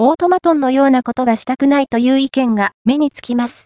オートマトンのようなことはしたくないという意見が目につきます。